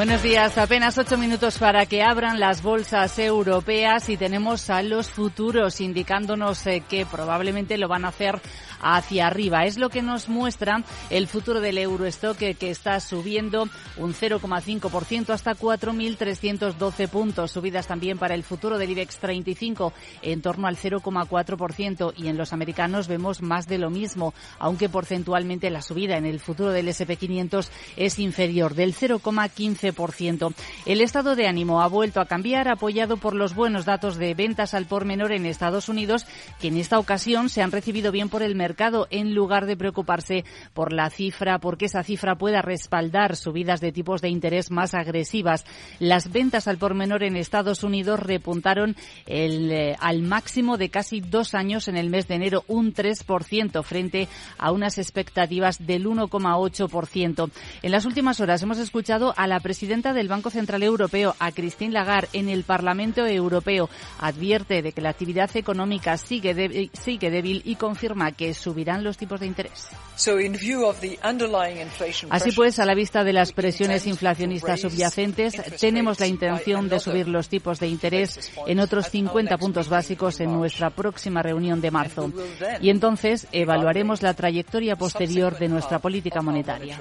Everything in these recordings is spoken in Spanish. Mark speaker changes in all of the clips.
Speaker 1: Buenos días. Apenas ocho minutos para que abran las bolsas europeas y tenemos a los futuros indicándonos eh, que probablemente lo van a hacer hacia arriba. Es lo que nos muestra el futuro del Eurostock que, está subiendo un 0,5% hasta 4.312 puntos. Subidas también para el futuro del IBEX 35 en torno al 0,4% y en los americanos vemos más de lo mismo, aunque porcentualmente la subida en el futuro del SP500 es inferior del 0,15 el estado de ánimo ha vuelto a cambiar, apoyado por los buenos datos de ventas al por menor en Estados Unidos, que en esta ocasión se han recibido bien por el mercado, en lugar de preocuparse por la cifra, porque esa cifra pueda respaldar subidas de tipos de interés más agresivas. Las ventas al por menor en Estados Unidos repuntaron el, eh, al máximo de casi dos años en el mes de enero, un 3%, frente a unas expectativas del 1,8%. En las últimas horas hemos escuchado a la presidenta del Banco Central Europeo, a Christine Lagarde, en el Parlamento Europeo, advierte de que la actividad económica sigue, débil y confirma que subirán los tipos de interés. Así pues, a la vista de las presiones inflacionistas subyacentes, tenemos la intención de subir los tipos de interés en otros 50 puntos básicos en nuestra próxima reunión de marzo. Y entonces evaluaremos la trayectoria posterior de nuestra política monetaria.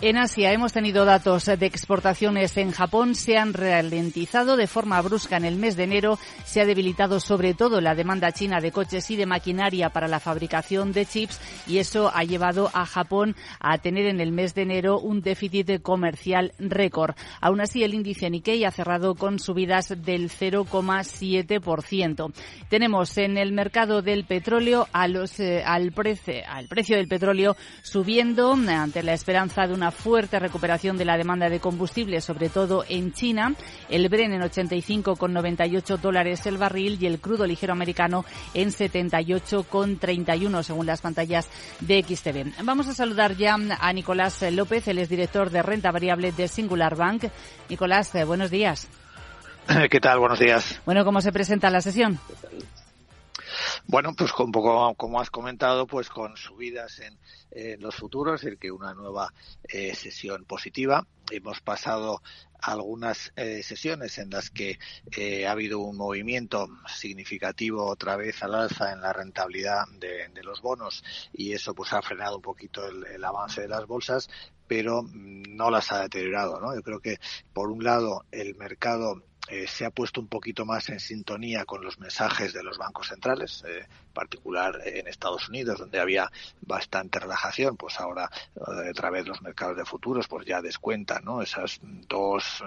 Speaker 1: En Asia hemos tenido datos de exportaciones en Japón. Se han ralentizado de forma brusca en el mes de enero. Se ha debilitado sobre todo la demanda china de coches y de maquinaria para la fabricación de chips y eso ha llevado a Japón a tener en el mes de enero un déficit comercial récord. Aún así, el índice Nikkei ha cerrado con subidas del 0,7%. Tenemos en el mercado del petróleo a los, eh, al, precio, al precio del petróleo subiendo ante la esperanza de una fuerte recuperación de la demanda de combustible, sobre todo en China. El Bren en 85,98 dólares el barril y el crudo ligero americano en 78,31 según las pantallas de XTV. Vamos a saludar ya a Nicolás López, el es director de renta variable de Singular Bank. Nicolás, eh, buenos días.
Speaker 2: ¿Qué tal? Buenos días.
Speaker 1: Bueno, ¿cómo se presenta la sesión?
Speaker 2: Bueno, pues un poco como has comentado, pues con subidas en, los futuros, el que una nueva eh, sesión positiva. Hemos pasado algunas eh, sesiones en las que eh, ha habido un movimiento significativo otra vez al alza en la rentabilidad de, los bonos y eso pues ha frenado un poquito el, el, avance de las bolsas pero no las ha deteriorado ¿no? yo creo que por un lado el mercado eh, se ha puesto un poquito más en sintonía con los mensajes de los bancos centrales, eh, en particular en Estados Unidos, donde había bastante relajación, pues ahora eh, otra vez los mercados de futuros pues ya descuentan ¿no? esas dos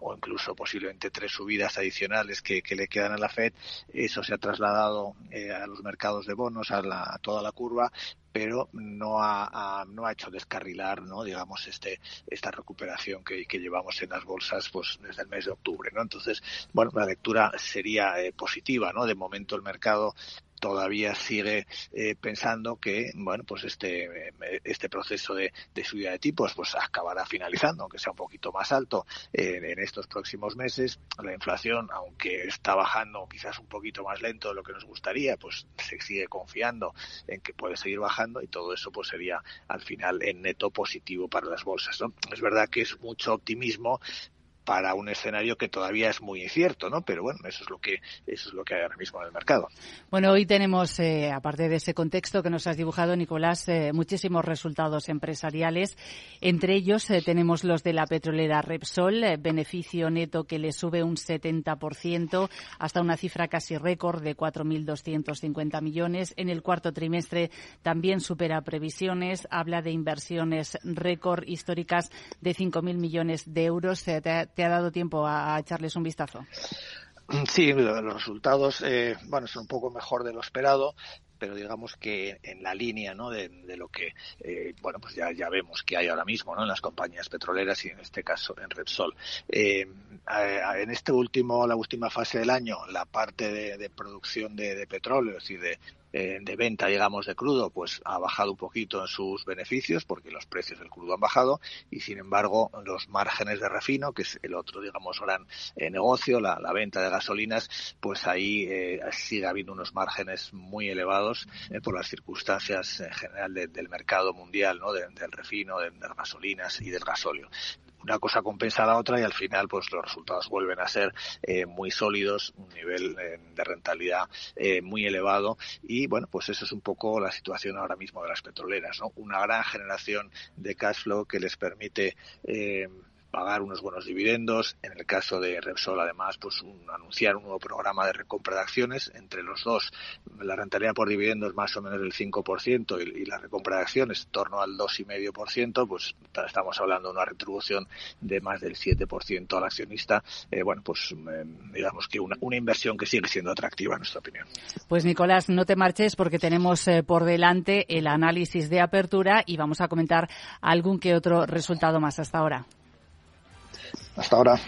Speaker 2: o incluso posiblemente tres subidas adicionales que, le quedan a la Fed. Eso se ha trasladado a los mercados de bonos, a, a toda la curva, pero no ha, no ha hecho descarrilar, ¿no? digamos, este, esta recuperación que, que, llevamos en las bolsas pues desde el mes de octubre. ¿no? Entonces, bueno, la lectura sería eh, positiva. ¿no? De momento el mercado todavía sigue eh, pensando que bueno pues este este proceso de, subida de tipos pues acabará finalizando aunque sea un poquito más alto en estos próximos meses la inflación aunque está bajando quizás un poquito más lento de lo que nos gustaría pues se sigue confiando en que puede seguir bajando y todo eso pues sería al final en neto positivo para las bolsas ¿no? es verdad que es mucho optimismo para un escenario que todavía es muy incierto, ¿no? Pero bueno, eso es lo que eso es lo que hay ahora mismo en el mercado.
Speaker 1: Bueno, hoy tenemos, eh, aparte de ese contexto que nos has dibujado, Nicolás, eh, muchísimos resultados empresariales. Entre ellos eh, tenemos los de la petrolera Repsol, beneficio neto que le sube un 70% hasta una cifra casi récord de 4.250 millones. En el cuarto trimestre también supera previsiones. Habla de inversiones récord históricas de 5.000 millones de euros te ha dado tiempo a, echarles un vistazo.
Speaker 2: Sí, los resultados, eh, bueno, son un poco mejor de lo esperado, pero digamos que en la línea ¿no? de, lo que eh, bueno pues ya, ya vemos que hay ahora mismo ¿no? en las compañías petroleras y en este caso en Repsol. Eh, en este último, la última fase del año, la parte de, producción de, de petróleo, y de eh, de venta, digamos, de crudo, pues ha bajado un poquito en sus beneficios porque los precios del crudo han bajado y, sin embargo, los márgenes de refino, que es el otro, digamos, gran eh, negocio, la, venta de gasolinas, pues ahí eh, sigue habiendo unos márgenes muy elevados por las circunstancias en general del mercado mundial, ¿no? del refino, de, las gasolinas y del gasóleo una cosa compensa a la otra y al final pues los resultados vuelven a ser eh, muy sólidos, un nivel eh, de rentabilidad eh, muy elevado y bueno pues eso es un poco la situación ahora mismo de las petroleras, ¿no? Una gran generación de cash flow que les permite pagar unos buenos dividendos. En el caso de Repsol, además, pues anunciar un nuevo programa de recompra de acciones. Entre los dos, la rentabilidad por dividendos más o menos del 5% y, y la recompra de acciones en torno al 2,5%, pues estamos hablando de una retribución de más del 7% al accionista. Eh, bueno, pues eh, digamos que una, una, inversión que sigue siendo atractiva, en nuestra opinión.
Speaker 1: Pues Nicolás, no te marches porque tenemos eh, por delante el análisis de apertura y vamos a comentar algún que otro resultado más hasta ahora.
Speaker 2: Hasta ahora.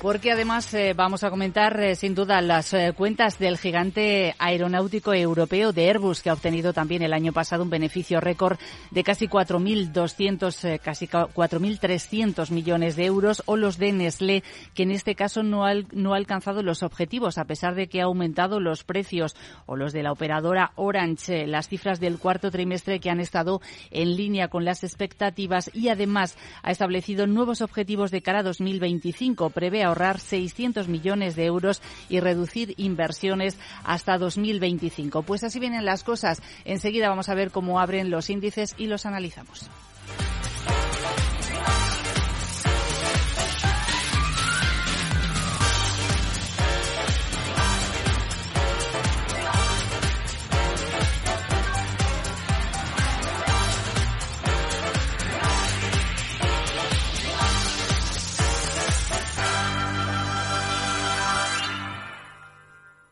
Speaker 1: Porque además eh, vamos a comentar eh, sin duda las eh, cuentas del gigante aeronáutico europeo de Airbus, que ha obtenido también el año pasado un beneficio récord de casi 4.200, casi 4.300 millones de euros, o los de Nestlé, que en este caso no ha, no ha alcanzado los objetivos, a pesar de que ha aumentado los precios, o los de la operadora Orange, las cifras del cuarto trimestre que han estado en línea con las expectativas y además ha establecido nuevos objetivos de cara a 2025. Prevé ahorrar 600 millones de euros y reducir inversiones hasta 2025. Pues así vienen las cosas. Enseguida vamos a ver cómo abren los índices y los analizamos.